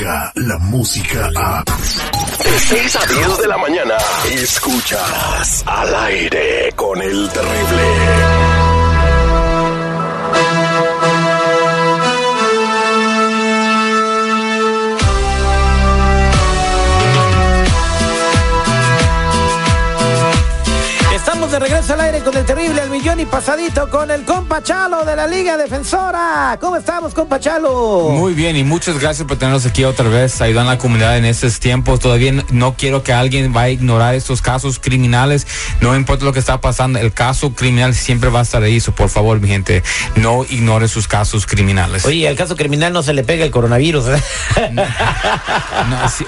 llega la música a... De 6 a 10 de la mañana, escuchas al aire con el terrible. De regreso al aire con el terrible al millón y pasadito con el compa Chalo de la Liga Defensora. ¿Cómo estamos, compa Chalo? Muy bien y muchas gracias por tenernos aquí otra vez ayudando a la comunidad en estos tiempos. Todavía no quiero que alguien vaya a ignorar estos casos criminales. No importa lo que está pasando, el caso criminal siempre va a estar ahí. So, por favor, mi gente, no ignore sus casos criminales. Oye, al caso criminal no se le pega el coronavirus. ¿eh? No, sí,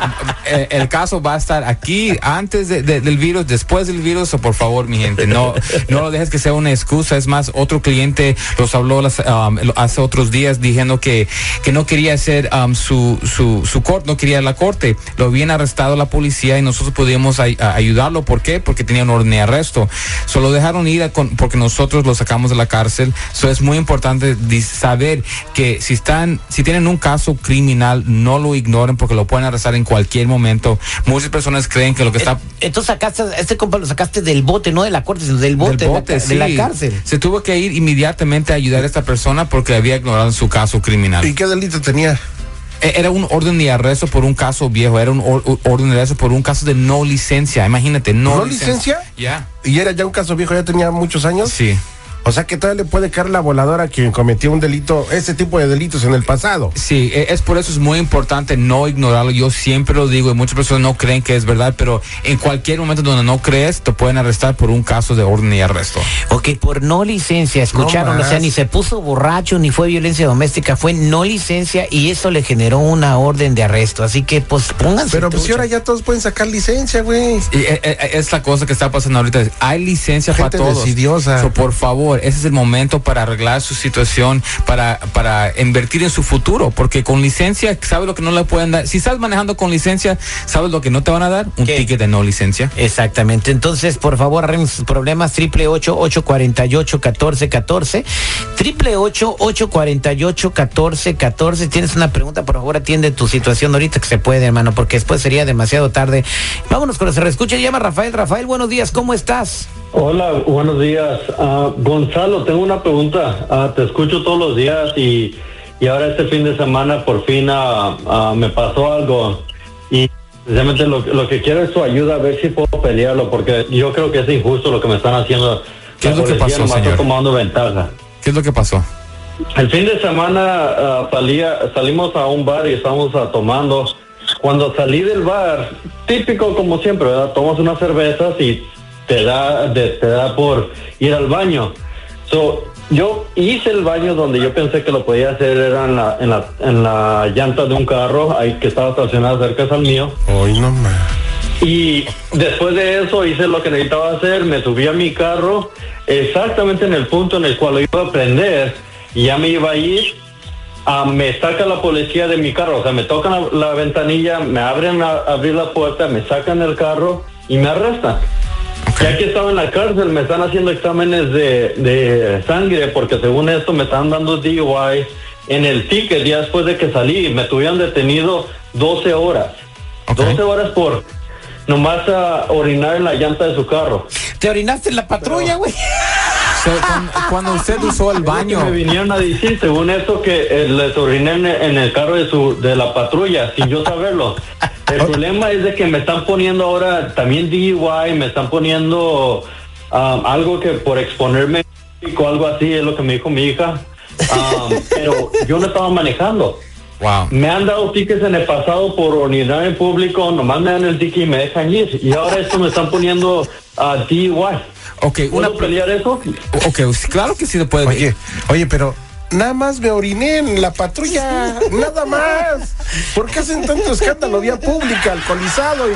el, el, caso va a estar aquí antes de, de, del virus, después del virus. O por favor, mi gente no, no lo dejes que sea una excusa. Es más, otro cliente los habló las, um, hace otros días diciendo que, que no quería hacer um, su, su, su corte, no quería la corte. Lo habían arrestado la policía y nosotros podíamos ay, ayudarlo. ¿Por qué? Porque tenía un orden de arresto. Solo dejaron ir a con, porque nosotros lo sacamos de la cárcel. Eso es muy importante saber que si están, si tienen un caso criminal, no lo ignoren porque lo pueden arrestar en cualquier momento. Muchas personas creen que lo que está. Entonces sacaste, este compa lo sacaste del bote, no de la corte, sino del bote, del bote de, la, sí. de la cárcel. Se tuvo que ir inmediatamente a ayudar a esta persona porque había ignorado su caso criminal. ¿Y qué delito tenía? E, Era un orden de arresto por un caso viejo, era un or, orden de arresto por un caso de no licencia. Imagínate, no, ¿No licencia? Ya. ¿Y era ya un caso viejo, ya tenía muchos años? Sí. O sea que todavía le puede caer la voladora a quien cometió un delito, ese tipo de delitos en el pasado. Sí, es por eso es muy importante no ignorarlo. Yo siempre lo digo y muchas personas no creen que es verdad, pero en cualquier momento donde no crees, te pueden arrestar por un caso de orden y arresto. Ok, por no licencia, escucharon, No o sea, ni se puso borracho, ni fue violencia doméstica, fue no licencia y eso le generó una orden de arresto. Así que, pues, pónganse. Pero pues ahora ya todos pueden sacar licencia, güey. Y, eh, eh, es la cosa que está pasando ahorita. Hay licencia Gente para todos. decidiosa. So, por favor, ese es el momento para arreglar su situación, para, para invertir en su futuro, porque con licencia, ¿sabes lo que no le pueden dar? Si estás manejando con licencia, ¿sabes lo que no te van a dar? Un ¿Qué? ticket de no licencia. Exactamente. Entonces, por favor, arreglen sus problemas. Triple ocho ocho cuarenta y ocho catorce catorce. Triple ocho ocho cuarenta y ocho catorce catorce. Tienes una pregunta, por favor, atiende tu situación ahorita que se puede, hermano, porque después sería demasiado tarde. Vámonos con los reescucha. Llama Rafael. Rafael, buenos días. ¿Cómo estás? Hola, buenos días. Ah, Gonzalo, tengo una pregunta. Ah, te escucho todos los días y, y ahora este fin de semana por fin ah, me pasó algo y precisamente lo, lo que quiero es tu ayuda a ver si puedo pelearlo porque yo creo que es injusto lo que me están haciendo. ¿Qué La es lo que pasó, señor? tomando ventaja. ¿Qué es lo que pasó? El fin de semana salía, salimos a un bar y estábamos tomando. Cuando salí del bar, típico como siempre, ¿verdad? Tomas unas cervezas y te da, te da por ir al baño. So, yo hice el baño donde yo pensé que lo podía hacer, era en la, en la, en la llanta de un carro ahí que estaba estacionado cerca al mío. Hoy no más. Y después de eso hice lo que necesitaba hacer, me subí a mi carro exactamente en el punto en el cual lo iba a prender y ya me iba a ir. me saca la policía de mi carro, o sea, me tocan la, la ventanilla, me abren a abrir la puerta, me sacan el carro y me arrestan. Ya que estaba en la cárcel, me están haciendo exámenes de, de sangre porque según esto me están dando DUI en el ticket ya después de que salí. Me tuvieron detenido 12 horas. Ok. 12 horas por nomás a orinar en la llanta de su carro. ¿Te orinaste en la patrulla, güey? Cuando, cuando usted usó el baño, Me vinieron a decir, según esto, que eh, les oriné en el carro de su de la patrulla, sin yo saberlo. El problema es de que me están poniendo ahora también DUI, me están poniendo um, algo que por exponerme o algo así, es lo que me dijo mi hija. Um, pero yo no estaba manejando. wow. Me han dado tickets en el pasado por orinar en público, nomás me dan el ticket y me dejan ir. Y ahora esto me están poniendo a DUI. Ok, una ¿Puedo pelear eso? Ok, claro que sí se puede. Oye, oye, pero nada más me oriné en la patrulla, nada más. ¿Por qué hacen tanto escándalo vía pública, alcoholizado y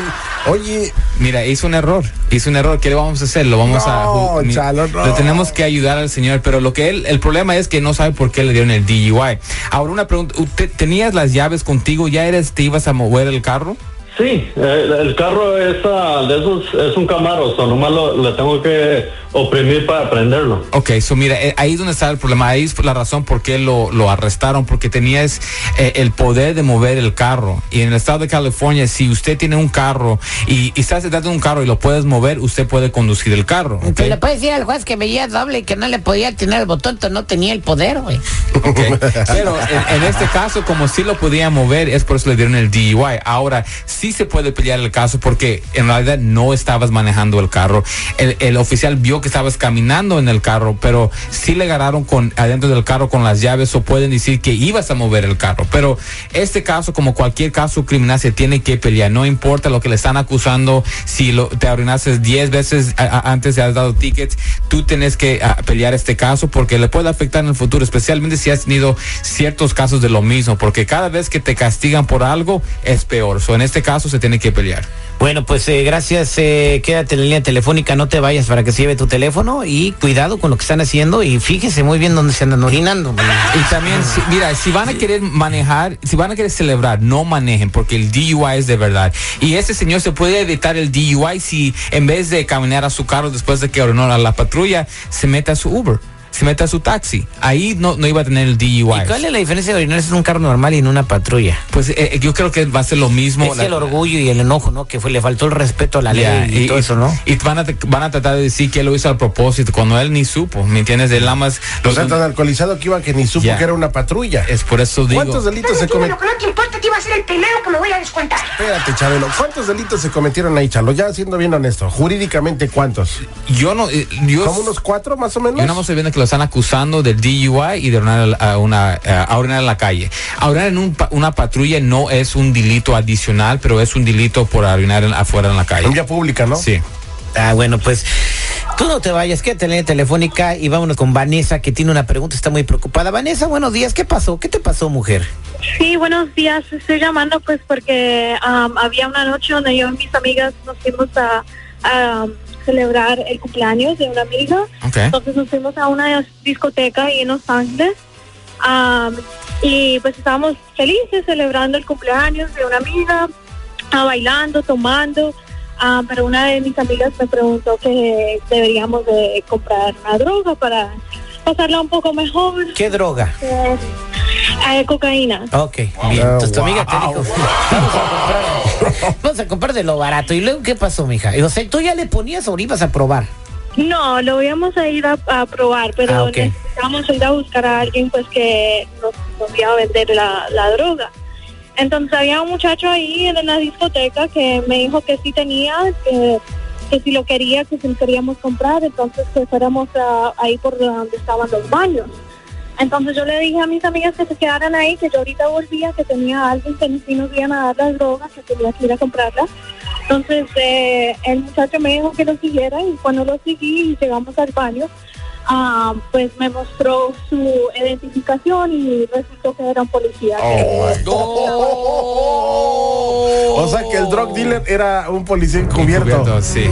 oye, Mira, hizo un error, hizo un error. ¿Qué le vamos a hacer? Lo vamos a. No, Chalo, no. Le tenemos que ayudar al señor, pero lo que él, el problema es que no sabe por qué le dieron el DUI. Ahora una pregunta, ¿usted tenías las llaves contigo? ¿Ya eres, te ibas a mover el carro? Sí, el, el carro es ah, de esos, es un Camaro, o nomás lo, le tengo que oprimir para prenderlo. Ok, so mira, eh, ahí es donde está el problema, ahí es la razón por qué lo, lo arrestaron, porque tenías eh, el poder de mover el carro. Y en el estado de California, si usted tiene un carro y, y estás detrás de un carro y lo puedes mover, usted puede conducir el carro. ¿ok? Pues le puedes decir al juez que veía doble y que no le podía tener el botón, entonces no tenía el poder, güey. Ok. Pero en, en este caso, como sí lo podía mover, es por eso le dieron el DUI. Ahora, sí se puede pelear el caso porque en realidad no estabas manejando el carro. El, el oficial vio que estabas caminando en el carro, pero sí le agarraron con adentro del carro con las llaves o pueden decir que ibas a mover el carro. Pero este caso, como cualquier caso criminal, se tiene que pelear. No importa lo que le están acusando, si lo, te arruinaste 10 veces antes de has dado tickets, tú tienes que ah, pelear este caso porque le puede afectar en el futuro, especialmente si has tenido ciertos casos de lo mismo, porque cada vez que te castigan por algo es peor. So, en este caso se tiene que pelear. Bueno, pues eh, gracias. eh, quédate en la línea telefónica, no te vayas para que se lleve tu teléfono y cuidado con lo que están haciendo y fíjese muy bien dónde se andan orinando. Y también, si- mira, si van a querer manejar, si van a querer celebrar, no manejen, porque el DUI es de verdad. Y ese señor se puede evitar el DUI si en vez de caminar a su carro después de que ordenó a la patrulla, se mete a su Uber, se mete a su taxi. Ahí no, no iba a tener el DUI. ¿Y cuál es la diferencia de orinarse en un carro normal y en una patrulla? Pues eh, yo creo que va a ser lo mismo. Es La- el orgullo y el enojo, ¿no? Que fue, le faltó el respeto a la ley y, todo eso, ¿no? Y van a, van a tratar de decir que él lo hizo al propósito, cuando él ni supo, ¿me entiendes? De lamas. O sea, tan alcoholizado que iba que ni supo que era una patrulla. es por eso digo. ¿Cuántos delitos se dime, cometieron? lo que no te importa te iba a ser el primero que me voy a descontar. Espérate, Chabelo. ¿Cuántos delitos se cometieron ahí, Chalo? Ya siendo bien honesto. Jurídicamente, ¿cuántos? Yo no. eh, Yo, ¿Como unos cuatro, más o menos? Yo nada más estoy viendo que lo están acusando del DUI y de orinar a, una, a orinar en la calle. A orinar en un una patrulla no es un delito adicional, pero es un delito por orinar en- afuera en la calle. En vía pública, ¿no? Sí. Ah, bueno, pues tú no te vayas, quédate en la telefónica y vámonos con Vanessa, que tiene una pregunta, está muy preocupada. Vanessa, buenos días, ¿qué pasó? ¿Qué te pasó, mujer? Sí, buenos días. Estoy llamando pues porque am, había una noche donde yo y mis amigas nos fuimos a, a celebrar el cumpleaños de una amiga. Entonces nos fuimos a una discoteca ahí en Los Ángeles. am, y pues estábamos felices celebrando el cumpleaños de una amiga, ah, bailando, tomando. Ah, pero una de mis amigas me preguntó que deberíamos de comprar una droga para pasarla un poco mejor. ¿Qué droga? Eh, eh, cocaína. Ok, bien. Ah, Entonces tu amiga te dijo, vamos a comprar, vamos a comprar de lo barato. ¿Y luego qué pasó, mija? Y, o sea, ¿tú ya le ponías o ibas a probar? No, lo íbamos a ir a, a probar, pero Ah, ok. necesitamos ir a buscar a alguien pues que nos, nos iba a vender la, la droga. Entonces había un muchacho ahí en la discoteca que me dijo que sí tenía, que, si lo quería, que si lo queríamos comprar, entonces que fuéramos a- ahí por donde estaban los baños. Entonces yo le dije a mis amigas que se quedaran ahí, que yo ahorita volvía, que tenía alguien que sí nos iban a dar las drogas, que tenía que ir a comprarlas. Entonces eh, el muchacho me dijo que lo siguiera y cuando lo seguí llegamos al baño, ah, pues me mostró su identificación y resultó que era un policía. O sea que el drug dealer era un policía encubierto. Encubierto, sí.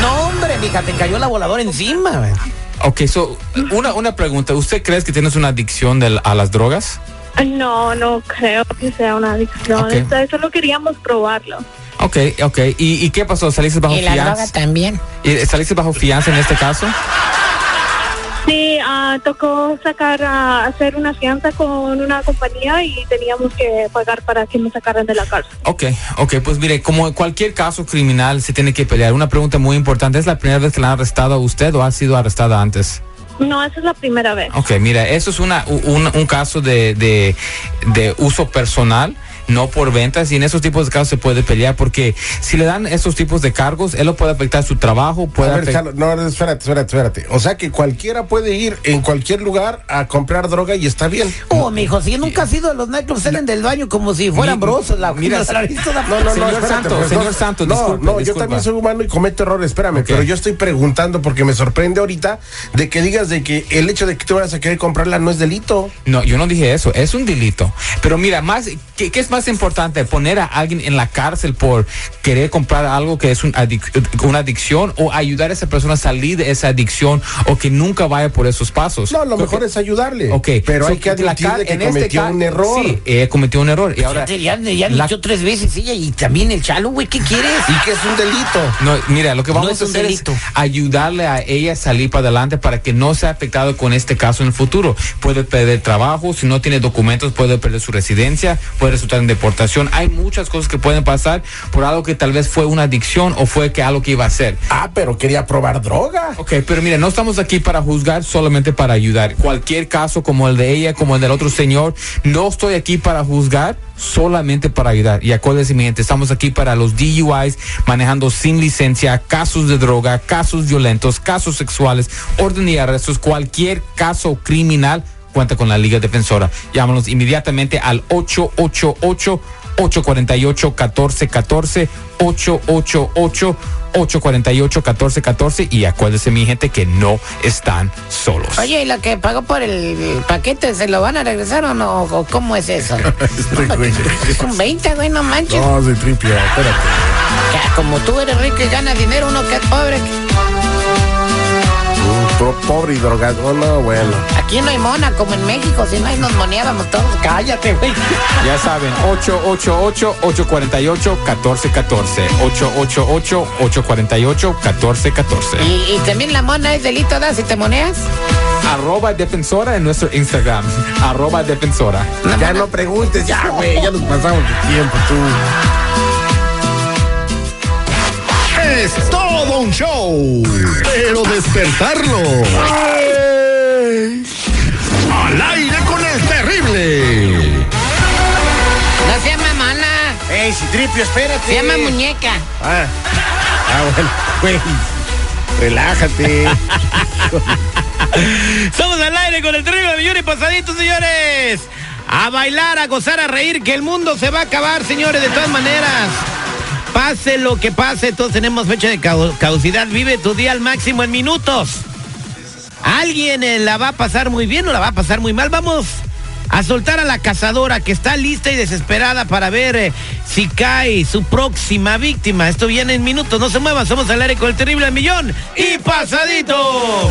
No, hombre, mija, te cayó la voladora encima. Ok, so, una, una pregunta. ¿Usted cree que tienes una adicción del- a las drogas? No, no creo que sea una adicción. Ok. Eso- Solo queríamos probarlo. Ok, ok. ¿Y, y qué pasó? ¿Saliste bajo Y la droga fianza? también. ¿Y ¿Saliste bajo fianza en este caso? Sí, ah, tocó sacar a hacer una fianza con una compañía y teníamos que pagar para que me sacaran de la cárcel. Ok, ok, pues mire, como en cualquier caso criminal se tiene que pelear. Una pregunta muy importante, ¿es la primera vez que la han arrestado a usted o ha sido arrestada antes? No, esa es la primera vez. Ok, mira, eso es una, un, un caso de, de, de uso personal. No por ventas y en esos tipos de casos se puede pelear porque si le dan esos tipos de cargos, él lo puede afectar su trabajo, puede A ver, Chalo, no, espérate, espérate, espérate. O sea que cualquiera puede ir en cualquier lugar a comprar droga y está bien. Oh, mijo, si nunca has ido a los nightclubs, salen del baño como si fueran Mi- brosos. La, mira, la- la- la- No, no, no, Señor espérate, Santos, pues, señor no, Santos, no, disculpe, no, yo disculpa. también soy humano y cometo errores, espérame, pero yo estoy preguntando porque me sorprende ahorita de que digas de que el hecho de que tú vayas a querer comprarla no es delito. No, yo no dije eso, es un delito. Pero mira, más, ¿qué, qué es más importante? ¿Poner a alguien en la cárcel por querer comprar algo que es un adic- una adicción o ayudar a esa persona a salir de esa adicción o que nunca vaya por esos pasos? No, lo Creo mejor que- es ayudarle. Ok, Pero so hay que la admitir car- de que en este cometió un error. Sí, eh, cometió un error. Y ahora, Ya, ya, ya la- dicho tres veces ella y también el chalo, güey, ¿qué quieres? Y que es un delito. No, mira, lo que vamos No a hacer delito. es ayudarle a ella a salir para adelante para que no sea afectado con este caso en el futuro. Puede perder trabajo, si no tiene documentos puede perder su residencia, puede resultar en deportación. Hay muchas cosas que pueden pasar por algo que tal vez fue una adicción o fue que algo que iba a hacer. Ah, pero quería probar droga. Ok, pero mira, no estamos aquí para juzgar, solamente para ayudar. Cualquier caso como el de ella, como el del otro señor, no estoy aquí para juzgar, solamente para ayudar. Y acuérdense, mi gente, estamos aquí para los DUIs, manejando sin licencia, casos de droga, casos violentos, casos sexuales, orden y arrestos, cualquier caso criminal cuenta con la Liga Defensora. Llámanos inmediatamente al 888 848 1414 888 848 1414 y acuérdense mi gente que no están solos. Oye, ¿y lo que pagó por el paquete se lo van a regresar o no? ¿O cómo es eso? Este güey. Es un 20, güey, no manches. No, soy tripio, espérate. Ya, como tú eres rico y ganas dinero, uno que es pobre. Un pobre y drogado. No, bueno. Aquí no hay mona como en México, si no ahí nos moneábamos todos. Cállate, güey. Ya saben, 888-848-1414. 888-848-1414. Y, y también la mona es delito, ¿da? Si te moneas. Arroba defensora en nuestro Instagram. Arroba defensora. Ya no preguntes, ya, güey. Ya nos pasamos de tiempo, tú. Es todo un show. Pero despertarlo. Al aire con el terrible. No se llama mona, Ey, Citripio, espérate. se llama muñeca. Ah, ah bueno, güey. Relájate. Somos al aire con el terrible millón y pasadito, señores. A bailar, a gozar, a reír, que el mundo se va a acabar, señores, de todas maneras. Pase lo que pase, todos tenemos fecha de caducidad. Vive tu día al máximo en minutos. ¿Alguien eh, la va a pasar muy bien o la va a pasar muy mal? Vamos a soltar a la cazadora que está lista y desesperada para ver eh, si cae su próxima víctima. Esto viene en minutos, no se muevan, somos al aire con el terrible millón y pasadito.